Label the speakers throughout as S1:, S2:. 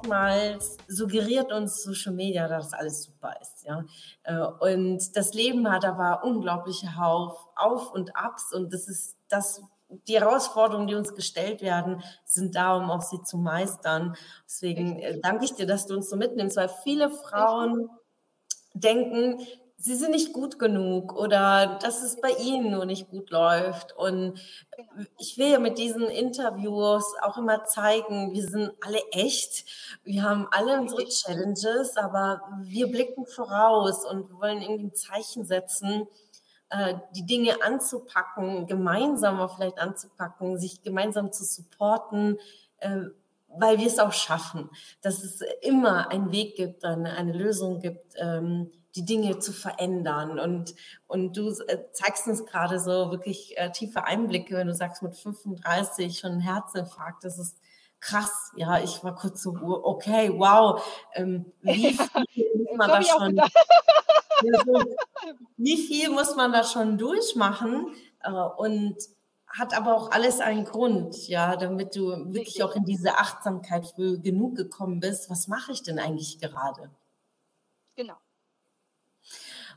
S1: Oftmals suggeriert uns Social Media, dass alles super ist. Ja? Äh, und das Leben hat aber unglaubliche Auf und Abs und das ist das, die Herausforderungen, die uns gestellt werden, sind da, um auch sie zu meistern. Deswegen äh, danke ich dir, dass du uns so mitnimmst, weil viele Frauen denken, sie sind nicht gut genug oder dass es bei ihnen nur nicht gut läuft. Und ich will ja mit diesen Interviews auch immer zeigen, wir sind alle echt. Wir haben alle unsere Challenges, aber wir blicken voraus und wollen irgendwie ein Zeichen setzen, äh, die Dinge anzupacken, gemeinsam auch vielleicht anzupacken, sich gemeinsam zu supporten, äh, weil wir es auch schaffen, dass es immer einen Weg gibt, eine, eine Lösung gibt, ähm, die Dinge zu verändern. Und, und du äh, zeigst uns gerade so wirklich äh, tiefe Einblicke, wenn du sagst, mit 35 schon ein Herzinfarkt, das ist krass. Ja, ich war kurz so, okay, wow, ähm, wie viel muss man da schon, ja, so, wie viel muss man da schon durchmachen? Äh, und hat aber auch alles einen Grund, ja, damit du wirklich auch in diese Achtsamkeit früh genug gekommen bist. Was mache ich denn eigentlich gerade?
S2: Genau.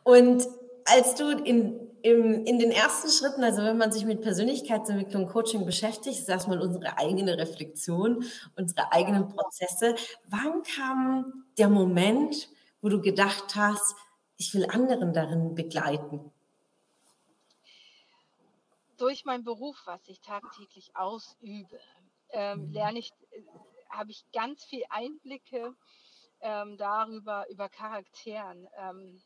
S1: Und als du in, im, in den ersten Schritten, also wenn man sich mit Persönlichkeitsentwicklung, Coaching beschäftigt, ist erstmal unsere eigene Reflexion, unsere eigenen Prozesse. Wann kam der Moment, wo du gedacht hast, ich will anderen darin begleiten?
S2: Durch meinen Beruf, was ich tagtäglich ausübe, ähm, mhm. lerne ich, äh, habe ich ganz viel Einblicke ähm, darüber, über Charakteren. Ähm,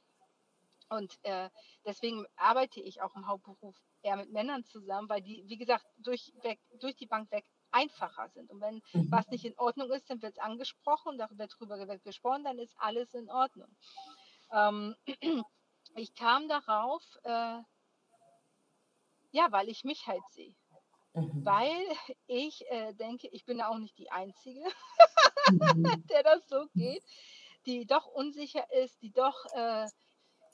S2: und äh, deswegen arbeite ich auch im Hauptberuf eher mit Männern zusammen, weil die, wie gesagt, durch, weg, durch die Bank weg einfacher sind. Und wenn mhm. was nicht in Ordnung ist, dann wird es angesprochen, darüber wird drüber gesprochen, dann ist alles in Ordnung. Ähm, ich kam darauf, äh, ja, weil ich mich halt sehe. Mhm. Weil ich äh, denke, ich bin auch nicht die Einzige, mhm. der das so geht, die doch unsicher ist, die doch äh,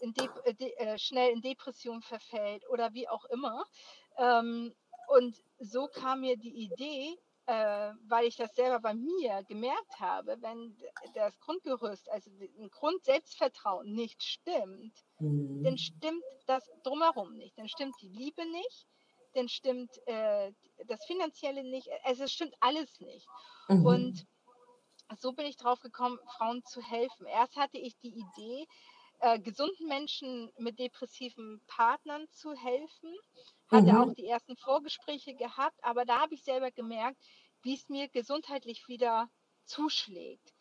S2: in äh, de, äh, schnell in Depression verfällt oder wie auch immer. Ähm, und so kam mir die Idee, äh, weil ich das selber bei mir gemerkt habe, wenn das Grundgerüst, also ein Grundselbstvertrauen nicht stimmt, mhm. dann stimmt das drumherum nicht. Dann stimmt die Liebe nicht, dann stimmt äh, das Finanzielle nicht, also es stimmt alles nicht. Mhm. Und so bin ich drauf gekommen, Frauen zu helfen. Erst hatte ich die Idee, äh, gesunden Menschen mit depressiven Partnern zu helfen. Hatte mhm. auch die ersten Vorgespräche gehabt, aber da habe ich selber gemerkt, wie es mir gesundheitlich wieder zuschlägt.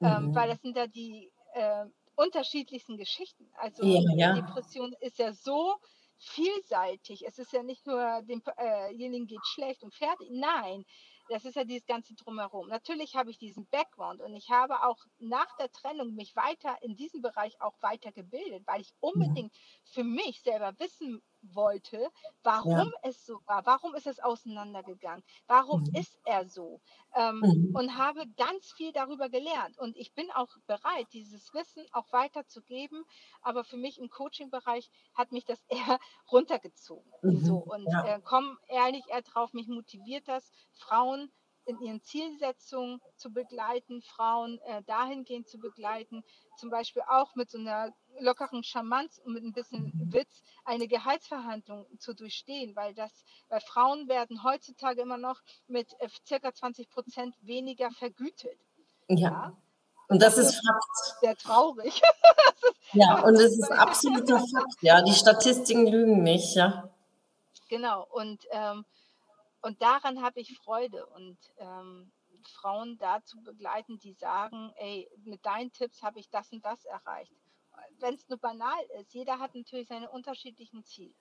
S2: Ähm, mhm. Ähm, weil das sind da die äh, unterschiedlichsten Geschichten. Also ja, ja. Depression ist ja so vielseitig. Es ist ja nicht nur demjenigen äh geht schlecht und fertig. Nein, das ist ja dieses ganze Drumherum. Natürlich habe ich diesen Background und ich habe auch nach der Trennung mich weiter in diesem Bereich auch weitergebildet, weil ich unbedingt für mich selber wissen wollte, warum ja. es so war, warum ist es auseinandergegangen, warum mhm. ist er so ähm, mhm. und habe ganz viel darüber gelernt und ich bin auch bereit, dieses Wissen auch weiterzugeben, aber für mich im Coaching-Bereich hat mich das eher runtergezogen. Mhm. So und ja. äh, komm ehrlich eher drauf, mich motiviert das, Frauen in ihren Zielsetzungen zu begleiten, Frauen äh, dahingehend zu begleiten, zum Beispiel auch mit so einer lockeren Charmanz und mit ein bisschen Witz eine Gehaltsverhandlung zu durchstehen, weil das, weil Frauen werden heutzutage immer noch mit äh, circa 20 Prozent weniger vergütet.
S1: Ja. ja? Und das, das ist Fakt.
S2: Sehr traurig.
S1: ja, und es ist absoluter Fakt. Ja, die Statistiken lügen nicht, ja.
S2: Genau. Und ähm, und daran habe ich Freude und ähm, Frauen dazu begleiten, die sagen, ey, mit deinen Tipps habe ich das und das erreicht. Wenn es nur banal ist, jeder hat natürlich seine unterschiedlichen Ziele.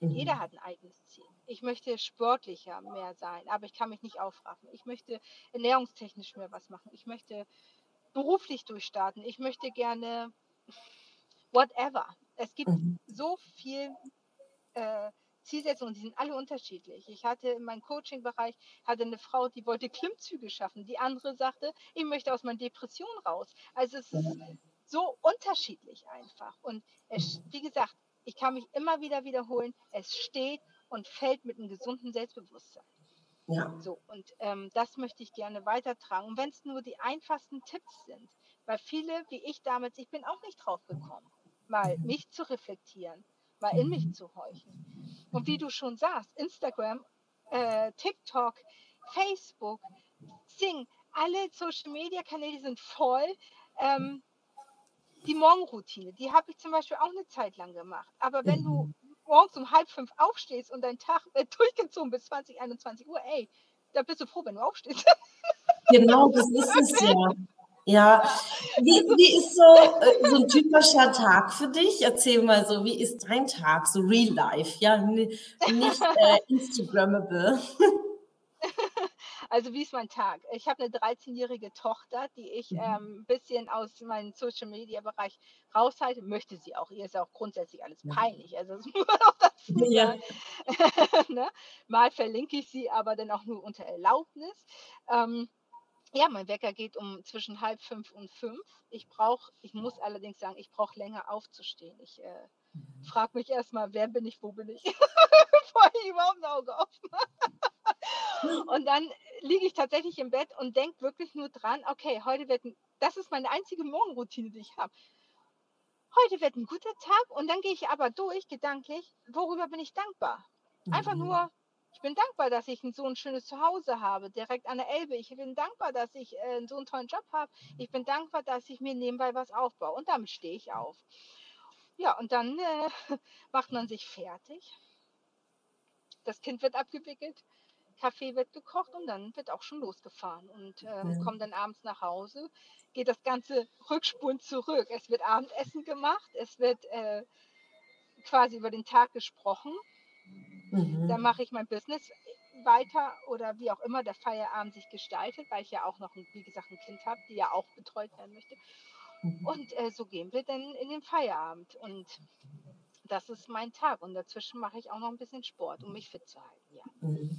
S2: Mhm. Jeder hat ein eigenes Ziel. Ich möchte sportlicher mehr sein, aber ich kann mich nicht aufraffen. Ich möchte ernährungstechnisch mehr was machen. Ich möchte beruflich durchstarten. Ich möchte gerne whatever. Es gibt mhm. so viel äh, Zielsetzungen, die sind alle unterschiedlich. Ich hatte in meinem Coaching-Bereich hatte eine Frau, die wollte Klimmzüge schaffen. Die andere sagte, ich möchte aus meiner Depression raus. Also es ist so unterschiedlich einfach. Und es, wie gesagt, ich kann mich immer wieder wiederholen, es steht und fällt mit einem gesunden Selbstbewusstsein. Ja. So, und ähm, das möchte ich gerne weitertragen. Und wenn es nur die einfachsten Tipps sind, weil viele, wie ich damals, ich bin auch nicht drauf gekommen, mal mich zu reflektieren, mal in mich zu horchen. Und wie du schon sagst, Instagram, äh, TikTok, Facebook, Sing, alle Social Media Kanäle sind voll. Ähm, die Morgenroutine, die habe ich zum Beispiel auch eine Zeit lang gemacht. Aber wenn du mhm. morgens um halb fünf aufstehst und dein Tag wird durchgezogen bis 20, 21 Uhr, ey, da bist du froh, wenn du aufstehst.
S1: Genau, das ist es ja. Ja, wie, wie ist so, äh, so ein typischer Tag für dich? Erzähl mal so, wie ist dein Tag, so real life, ja, nicht äh, Instagrammable.
S2: Also wie ist mein Tag? Ich habe eine 13-jährige Tochter, die ich mhm. ähm, ein bisschen aus meinem Social-Media-Bereich raushalte. Möchte sie auch. Ihr ist auch grundsätzlich alles peinlich. Also das muss man auch dazu sagen. Ja. ne? Mal verlinke ich sie, aber dann auch nur unter Erlaubnis. Ähm, ja, mein Wecker geht um zwischen halb fünf und fünf. Ich brauche, ich muss allerdings sagen, ich brauche länger aufzustehen. Ich äh, mhm. frage mich erstmal, wer bin ich, wo bin ich, bevor ich überhaupt ein Auge aufmache. und dann liege ich tatsächlich im Bett und denke wirklich nur dran, okay, heute wird, ein, das ist meine einzige Morgenroutine, die ich habe. Heute wird ein guter Tag und dann gehe ich aber durch, gedanklich, worüber bin ich dankbar? Einfach mhm. nur, ich bin dankbar, dass ich so ein schönes Zuhause habe, direkt an der Elbe. Ich bin dankbar, dass ich äh, so einen tollen Job habe. Ich bin dankbar, dass ich mir nebenbei was aufbaue. Und damit stehe ich auf. Ja, und dann äh, macht man sich fertig. Das Kind wird abgewickelt. Kaffee wird gekocht und dann wird auch schon losgefahren und ähm, ja. kommt dann abends nach Hause, geht das ganze Rückspulen zurück. Es wird Abendessen gemacht, es wird äh, quasi über den Tag gesprochen. Mhm. Dann mache ich mein Business weiter oder wie auch immer der Feierabend sich gestaltet, weil ich ja auch noch, wie gesagt, ein Kind habe, die ja auch betreut werden möchte. Mhm. Und äh, so gehen wir dann in den Feierabend. Und das ist mein Tag. Und dazwischen mache ich auch noch ein bisschen Sport, um mich fit zu halten. Ja.
S1: Mhm.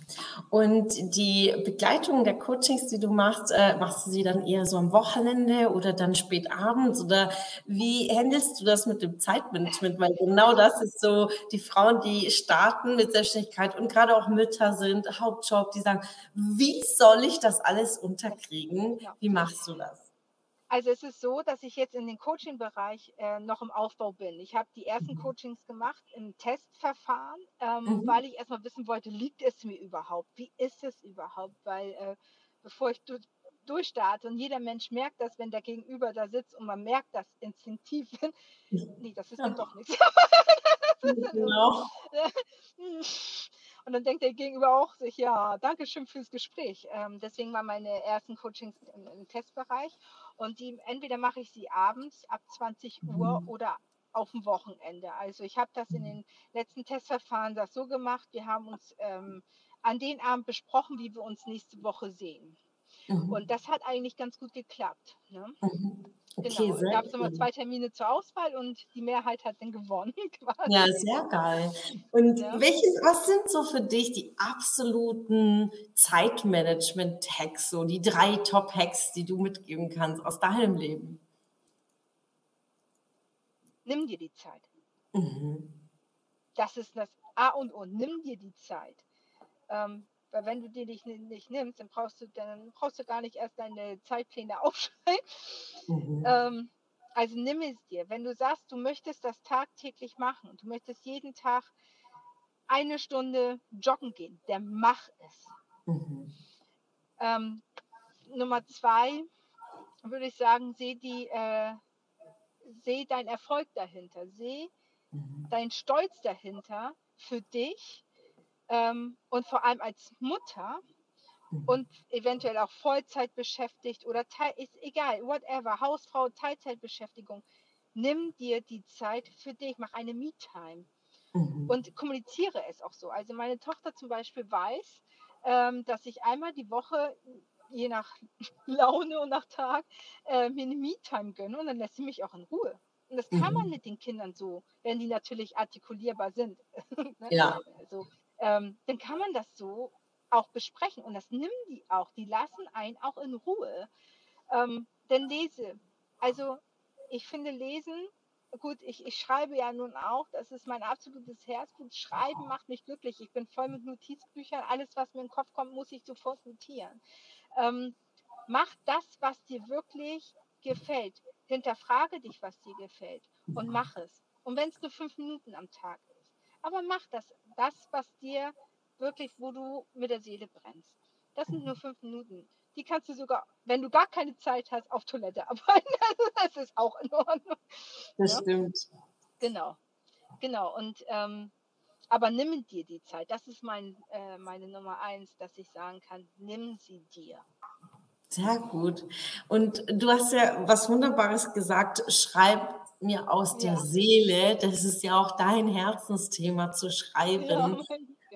S1: Und die Begleitung der Coachings, die du machst, äh, machst du sie dann eher so am Wochenende oder dann spät abends? Oder wie handelst du das mit dem Zeitmanagement? Weil genau das ist so, die Frauen, die starten mit Selbstständigkeit und gerade auch Mütter sind, Hauptjob, die sagen, wie soll ich das alles unterkriegen? Wie machst du das?
S2: Also es ist so, dass ich jetzt in den Coaching-Bereich äh, noch im Aufbau bin. Ich habe die ersten mhm. Coachings gemacht im Testverfahren, ähm, mhm. weil ich erstmal wissen wollte, liegt es mir überhaupt? Wie ist es überhaupt? Weil äh, bevor ich du durchstarte und jeder Mensch merkt das, wenn der Gegenüber da sitzt und man merkt das instinktiv, nee, das ist ja. dann doch nichts. genau. Und dann denkt der Gegenüber auch sich, ja, danke schön fürs Gespräch. Ähm, deswegen waren meine ersten Coachings im, im Testbereich. Und die entweder mache ich sie abends ab 20 Uhr mhm. oder auf dem Wochenende. Also ich habe das in den letzten Testverfahren das so gemacht. Wir haben uns ähm, an den Abend besprochen, wie wir uns nächste Woche sehen. Mhm. Und das hat eigentlich ganz gut geklappt. Ne? Mhm. Okay, genau. Es gab es immer zwei Termine zur Auswahl und die Mehrheit hat dann gewonnen.
S1: Quasi. Ja, sehr geil. Und ja. welches, was sind so für dich die absoluten Zeitmanagement-Hacks, so die drei Top-Hacks, die du mitgeben kannst aus deinem Leben?
S2: Nimm dir die Zeit. Mhm. Das ist das A und O. Nimm dir die Zeit. Ähm, weil wenn du die nicht, nicht nimmst, dann brauchst du, dann brauchst du gar nicht erst deine Zeitpläne aufschreiben. Mhm. Ähm, also nimm es dir. Wenn du sagst, du möchtest das tagtäglich machen und du möchtest jeden Tag eine Stunde joggen gehen, dann mach es. Mhm. Ähm, Nummer zwei würde ich sagen, seh die, äh, seh deinen Erfolg dahinter, seh mhm. deinen Stolz dahinter für dich ähm, und vor allem als Mutter mhm. und eventuell auch Vollzeit beschäftigt oder Teil, ist egal, whatever, Hausfrau, Teilzeitbeschäftigung, nimm dir die Zeit für dich, mach eine Me-Time mhm. und kommuniziere es auch so. Also meine Tochter zum Beispiel weiß, ähm, dass ich einmal die Woche je nach Laune und nach Tag äh, mir eine Me-Time gönne und dann lässt sie mich auch in Ruhe. Und das kann man mhm. mit den Kindern so, wenn die natürlich artikulierbar sind.
S1: ne? Ja.
S2: Also, ähm, dann kann man das so auch besprechen. Und das nehmen die auch. Die lassen einen auch in Ruhe. Ähm, denn lese. Also ich finde Lesen, gut, ich, ich schreibe ja nun auch, das ist mein absolutes Herzblut. Schreiben macht mich glücklich. Ich bin voll mit Notizbüchern. Alles, was mir in den Kopf kommt, muss ich sofort notieren. Ähm, mach das, was dir wirklich gefällt. Hinterfrage dich, was dir gefällt und mach es. Und wenn es nur fünf Minuten am Tag ist. Aber mach das, das, was dir wirklich, wo du mit der Seele brennst. Das sind nur fünf Minuten. Die kannst du sogar, wenn du gar keine Zeit hast, auf Toilette arbeiten. das ist auch in Ordnung.
S1: Das ja? stimmt.
S2: Genau. Genau. Und ähm, aber nimm dir die Zeit. Das ist mein, äh, meine Nummer eins, dass ich sagen kann, nimm sie dir.
S1: Sehr gut. Und du hast ja was Wunderbares gesagt, schreib mir aus ja. der Seele. Das ist ja auch dein Herzensthema zu schreiben. Ja,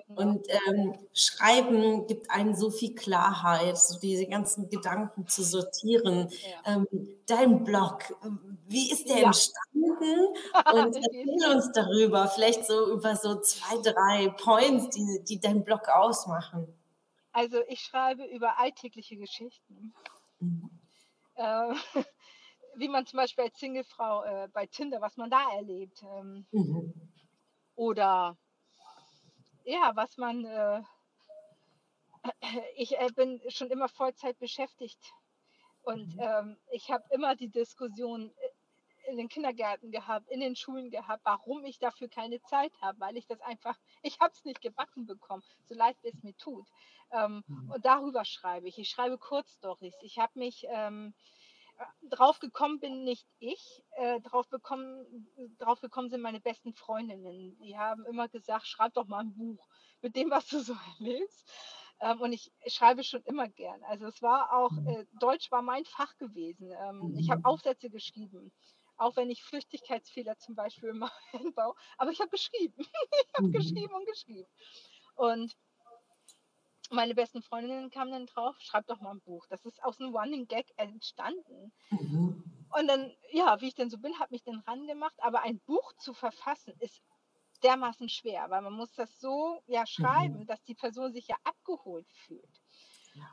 S1: genau. Und ähm, Schreiben gibt einem so viel Klarheit, so diese ganzen Gedanken zu sortieren. Ja. Ähm, dein Blog, wie ist der ja. entstanden? Und erzähl uns darüber, vielleicht so über so zwei, drei Points, die, die dein Blog ausmachen.
S2: Also ich schreibe über alltägliche Geschichten. Mhm. Äh, wie man zum Beispiel als Singlefrau äh, bei Tinder, was man da erlebt. Ähm, mhm. Oder ja, was man, äh, ich äh, bin schon immer Vollzeit beschäftigt und mhm. ähm, ich habe immer die Diskussion in den Kindergärten gehabt, in den Schulen gehabt, warum ich dafür keine Zeit habe, weil ich das einfach, ich habe es nicht gebacken bekommen, so leid es mir tut. Ähm, mhm. Und darüber schreibe ich. Ich schreibe Kurzstories. Ich habe mich ähm, drauf gekommen bin nicht ich, äh, drauf, bekommen, drauf gekommen sind meine besten Freundinnen. Die haben immer gesagt, schreib doch mal ein Buch mit dem, was du so erlebst. Ähm, und ich schreibe schon immer gern. Also es war auch, mhm. äh, Deutsch war mein Fach gewesen. Ähm, ich habe mhm. Aufsätze geschrieben auch wenn ich Flüchtigkeitsfehler zum Beispiel mal einbaue. Aber ich habe geschrieben. ich habe mhm. geschrieben und geschrieben. Und meine besten Freundinnen kamen dann drauf, schreib doch mal ein Buch. Das ist aus einem Running Gag entstanden. Mhm. Und dann, ja, wie ich denn so bin, habe mich dann rangemacht. Aber ein Buch zu verfassen ist dermaßen schwer, weil man muss das so ja schreiben, mhm. dass die Person sich ja abgeholt fühlt.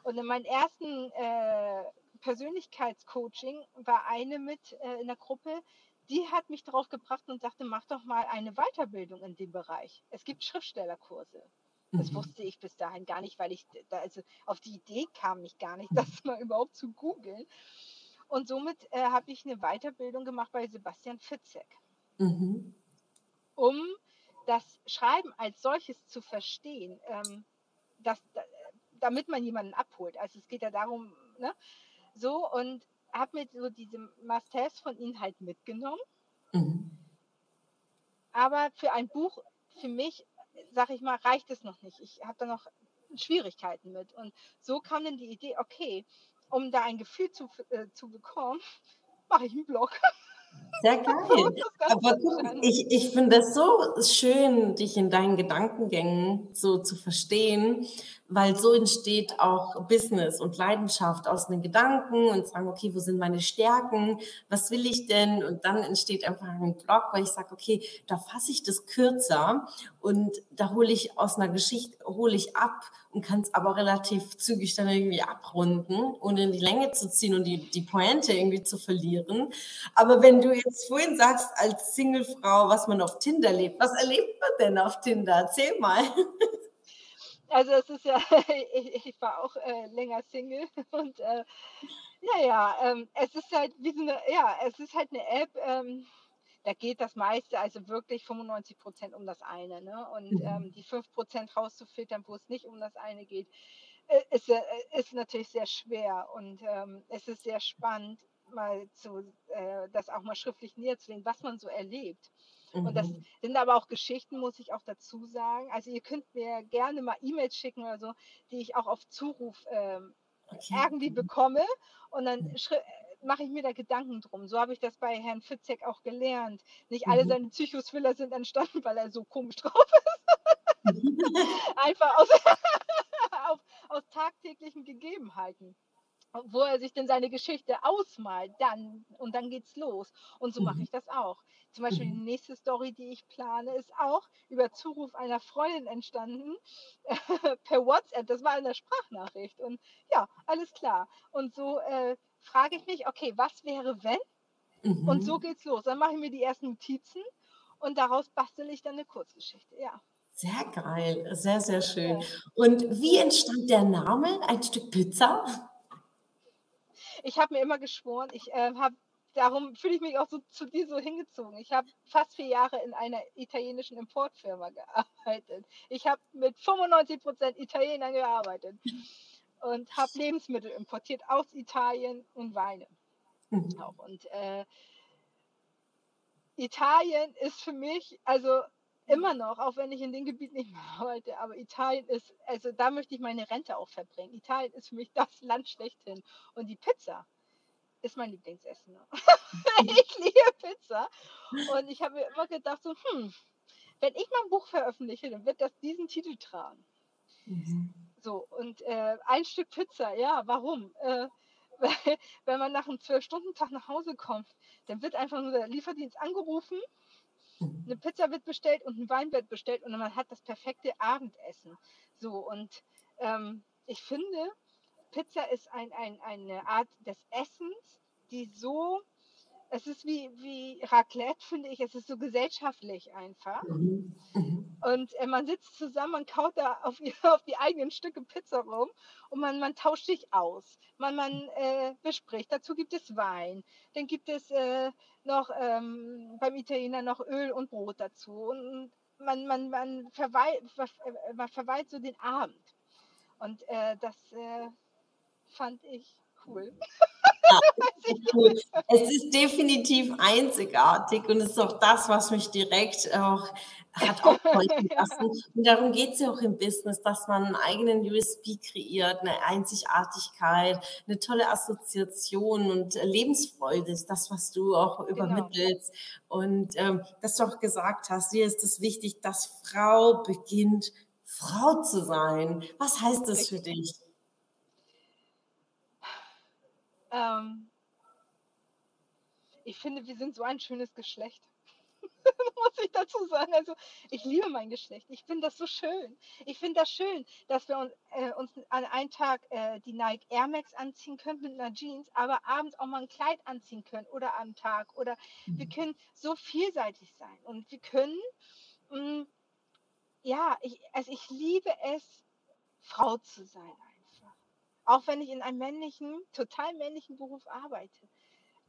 S2: Und in meinem ersten äh, Persönlichkeitscoaching war eine mit äh, in der Gruppe, die hat mich drauf gebracht und sagte, mach doch mal eine Weiterbildung in dem Bereich. Es gibt Schriftstellerkurse. Das mhm. wusste ich bis dahin gar nicht, weil ich da, also auf die Idee kam ich gar nicht, das mal überhaupt zu googeln. Und somit äh, habe ich eine Weiterbildung gemacht bei Sebastian Fitzek, mhm. um das Schreiben als solches zu verstehen, ähm, dass, damit man jemanden abholt. Also es geht ja darum, ne? So und habe mir so diese Must-Haves von ihnen halt mitgenommen. Mhm. Aber für ein Buch, für mich sag ich mal, reicht es noch nicht. Ich habe da noch Schwierigkeiten mit. Und so kam dann die Idee, okay, um da ein Gefühl zu, äh, zu bekommen, mache ich einen Blog.
S1: Sehr geil. Aber ich, ich finde es so schön, dich in deinen Gedankengängen so zu verstehen, weil so entsteht auch Business und Leidenschaft aus den Gedanken und sagen, okay, wo sind meine Stärken? Was will ich denn? Und dann entsteht einfach ein Blog, weil ich sage, okay, da fasse ich das kürzer und da hole ich aus einer Geschichte, hole ich ab und kann es aber relativ zügig dann irgendwie abrunden, ohne in die Länge zu ziehen und die, die Pointe irgendwie zu verlieren. Aber wenn du jetzt vorhin sagst, als Singlefrau, was man auf Tinder lebt, was erlebt man denn auf Tinder? Erzähl mal.
S2: Also es ist ja, ich, war auch äh, länger Single und äh, naja, ähm, es ist halt wie so eine, ja, es ist halt eine App, ähm, da geht das meiste, also wirklich 95 Prozent um das eine. Ne? Und mhm. ähm, die 5 Prozent rauszufiltern, wo es nicht um das eine geht, äh, ist, äh, ist natürlich sehr schwer. Und ähm, es ist sehr spannend, mal zu, äh, das auch mal schriftlich näher zu legen, was man so erlebt. Mhm. Und das mhm. sind aber auch Geschichten, muss ich auch dazu sagen. Also ihr könnt mir gerne mal E-Mails schicken oder so, die ich auch auf Zuruf ähm, okay. irgendwie bekomme. Und dann mhm mache ich mir da Gedanken drum. So habe ich das bei Herrn Fitzek auch gelernt. Nicht alle mhm. seine Psychoswiller sind entstanden, weil er so komisch drauf ist. Einfach aus, auf, aus tagtäglichen Gegebenheiten. wo er sich denn seine Geschichte ausmalt, dann und dann geht's los. Und so mache
S1: Mhm.
S2: ich das auch. Zum Beispiel die
S1: Mhm.
S2: nächste Story, die ich plane, ist auch über Zuruf einer Freundin entstanden per WhatsApp. Das war in der Sprachnachricht. Und ja, alles klar. Und so äh, frage ich mich, okay, was wäre wenn? Und so
S1: Mhm.
S2: geht's los. Dann mache ich mir die ersten Notizen und daraus bastel ich dann eine Kurzgeschichte. Ja,
S1: Sehr geil, sehr, sehr schön.
S2: ja.
S1: Und wie entstand der Name Ein Stück Pizza?
S2: Ich habe mir immer geschworen, ich äh, habe, darum fühle ich mich auch so zu dir so hingezogen. Ich habe fast vier Jahre in einer italienischen Importfirma gearbeitet. Ich habe mit 95 Prozent Italienern gearbeitet und habe Lebensmittel importiert aus Italien und Weine
S1: Mhm.
S2: auch. Und äh, Italien ist für mich, also immer noch, auch wenn ich in dem Gebiet nicht mehr arbeite, aber Italien ist, also da möchte ich meine Rente auch verbringen. Italien ist für mich das Land schlechthin. Und die Pizza ist mein Lieblingsessen. ne? ich liebe Pizza. Und ich habe mir immer gedacht, so, hm, wenn ich mal ein Buch veröffentliche, dann wird das diesen Titel tragen.
S1: Mhm.
S2: So, und äh, ein Stück Pizza, ja, warum? Äh, weil, wenn man nach einem Zwölf-Stunden-Tag nach Hause kommt, dann wird einfach nur der Lieferdienst angerufen, eine Pizza wird bestellt und ein Wein wird bestellt und man hat das perfekte Abendessen. So, und ähm, ich finde, Pizza ist ein, ein, eine Art des Essens, die so, es ist wie, wie Raclette, finde ich, es ist so gesellschaftlich einfach.
S1: Mhm. Mhm.
S2: Und äh, man sitzt zusammen, man kaut da auf, die- auf die eigenen Stücke Pizza rum und man, man tauscht sich aus. Man, man äh, bespricht. Dazu gibt es Wein. Dann gibt es äh, noch ähm, beim Italiener noch Öl und Brot dazu. Und man, man, man, verweilt, man verweilt so den Abend. Und äh, das äh, fand ich cool.
S1: Ja, ist cool. Es ist definitiv einzigartig und es ist auch das, was mich direkt auch hat
S2: ja,
S1: lassen. Und darum geht es ja auch im Business, dass man einen eigenen USP kreiert, eine Einzigartigkeit, eine tolle Assoziation und Lebensfreude ist das, was du auch
S2: genau.
S1: übermittelst. Und ähm, dass du auch gesagt hast, dir ist es wichtig, dass Frau beginnt, Frau zu sein. Was heißt das für dich?
S2: Ähm, ich finde, wir sind so ein schönes Geschlecht. muss ich dazu sagen. Also ich liebe mein Geschlecht. Ich finde das so schön. Ich finde das schön, dass wir uns, äh, uns an einem Tag äh, die Nike Air Max anziehen können mit einer Jeans, aber abends auch mal ein Kleid anziehen können oder am Tag. Oder wir können so vielseitig sein. Und wir können, mh, ja, ich, also ich liebe es, Frau zu sein. Auch wenn ich in einem männlichen, total männlichen Beruf arbeite.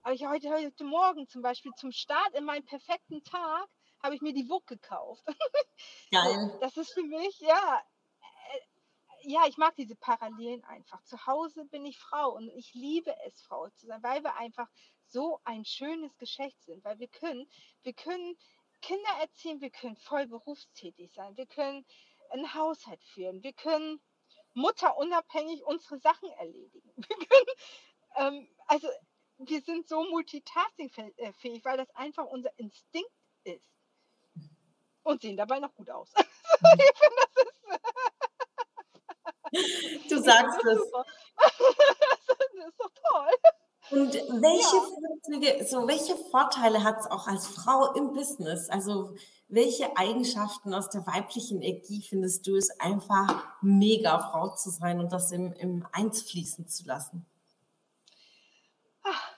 S2: Aber ich heute, heute Morgen zum Beispiel zum Start in meinem perfekten Tag habe ich mir die WUK gekauft.
S1: Geil.
S2: das ist für mich, ja, äh, ja, ich mag diese Parallelen einfach. Zu Hause bin ich Frau und ich liebe es, Frau zu sein, weil wir einfach so ein schönes Geschlecht sind, weil wir können, wir können Kinder erziehen, wir können voll berufstätig sein, wir können einen Haushalt führen, wir können mutterunabhängig unsere Sachen erledigen. Wir können, ähm, also wir sind so multitaskingfähig, weil das einfach unser Instinkt ist. Und sehen dabei noch gut aus. ich finde, das ist,
S1: Du sagst
S2: finde das
S1: es.
S2: das ist doch toll.
S1: Und welche
S2: Ja.
S1: So welche Vorteile hat es auch als Frau im Business? Also welche Eigenschaften aus der weiblichen Energie findest du es einfach mega, Frau zu sein und das im, im Eins fließen zu lassen?
S2: Ach,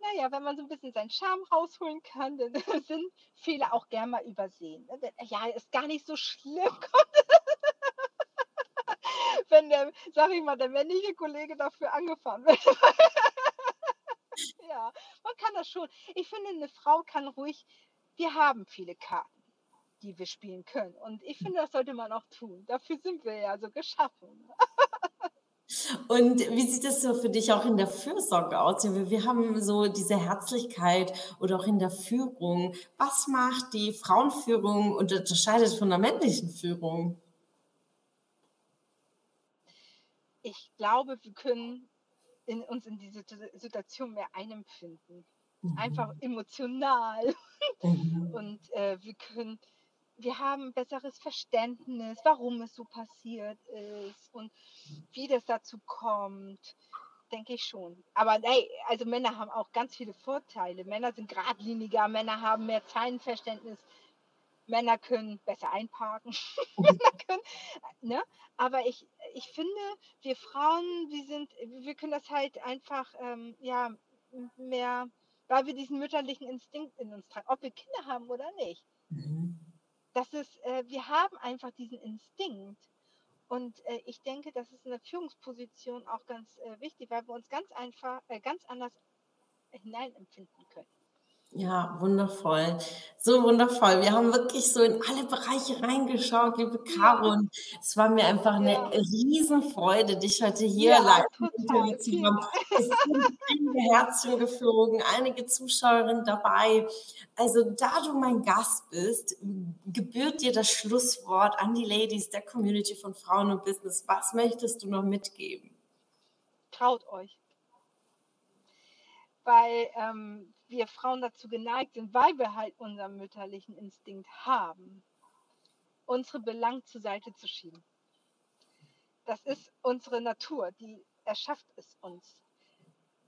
S2: naja, wenn man so ein bisschen seinen Charme rausholen kann, dann sind Fehler auch gern mal übersehen. ne? Ja, ist gar nicht so schlimm, wenn der, sag ich mal, der männliche Kollege dafür angefahren wird. ja, man kann das schon. Ich finde, eine Frau kann ruhig, wir haben viele Karten, die wir spielen können. Und ich finde, das sollte man auch tun. Dafür sind wir ja so geschaffen.
S1: Und wie sieht es so für dich auch in der Fürsorge aus? Wir haben so diese Herzlichkeit oder auch in der Führung. Was macht die Frauenführung und unterscheidet von der männlichen Führung?
S2: Ich glaube, wir können in, uns in diese Situ- Situation mehr einempfinden. Einfach
S1: Mhm.
S2: emotional.
S1: Mhm.
S2: Und äh, wir können wir haben ein besseres Verständnis, warum es so passiert ist und wie das dazu kommt, denke ich schon. Aber hey, also Männer haben auch ganz viele Vorteile. Männer sind geradliniger, Männer haben mehr Zeilenverständnis, Männer können besser einparken. Männer können, ne? Aber ich, ich finde, wir Frauen, wir sind, wir können das halt einfach ähm, ja, mehr, weil wir diesen mütterlichen Instinkt in uns tragen, ob wir Kinder haben oder nicht. Mhm. Das ist, äh, wir haben einfach diesen Instinkt. Und äh, ich denke, das ist in der Führungsposition auch ganz äh, wichtig, weil wir uns ganz einfach, äh, ganz anders hineinempfinden können.
S1: Ja, wundervoll. So wundervoll. Wir haben wirklich so in alle Bereiche reingeschaut, liebe Caro. Und es war mir einfach eine ja. Riesenfreude, dich heute hier ja, live zu haben. Es sind einige Herzchen geflogen, einige Zuschauerinnen dabei. Also da du mein Gast bist, gebührt dir das Schlusswort an die Ladies der Community von Frauen und Business. Was möchtest du noch mitgeben?
S2: Traut euch. Weil ähm, wir Frauen dazu geneigt sind, weil wir halt unseren mütterlichen Instinkt haben, unsere Belang zur Seite zu schieben. Das ist unsere Natur, die erschafft es uns.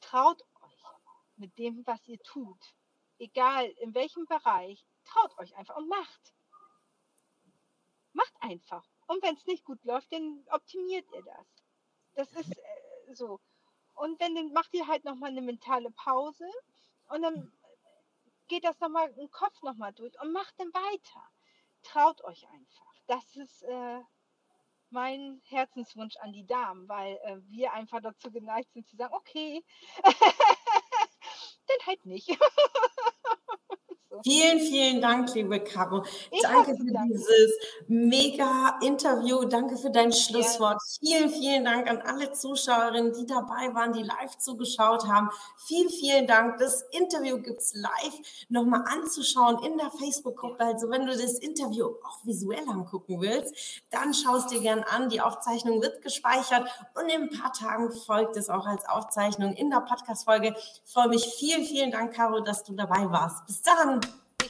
S2: Traut euch mit dem, was ihr tut, egal in welchem Bereich, traut euch einfach und macht. Macht einfach. Und wenn es nicht gut läuft, dann optimiert ihr das. Das ist äh, so. Und wenn, dann macht ihr halt nochmal eine mentale Pause und dann geht das nochmal im Kopf nochmal durch und macht dann weiter. Traut euch einfach. Das ist äh, mein Herzenswunsch an die Damen, weil äh, wir einfach dazu geneigt sind zu sagen, okay, dann halt nicht.
S1: Vielen, vielen Dank, liebe Caro. Ich Danke für Dank. dieses mega Interview. Danke für dein Schlusswort. Ja. Vielen, vielen Dank an alle Zuschauerinnen, die dabei waren, die live zugeschaut haben. Vielen, vielen Dank. Das Interview gibt es live nochmal anzuschauen in der Facebook-Gruppe. Also wenn du das Interview auch visuell angucken willst, dann schaust dir gern an. Die Aufzeichnung wird gespeichert und in ein paar Tagen folgt es auch als Aufzeichnung in der Podcast-Folge. Ich freue mich. Vielen, vielen Dank, Caro, dass du dabei warst. Bis dann.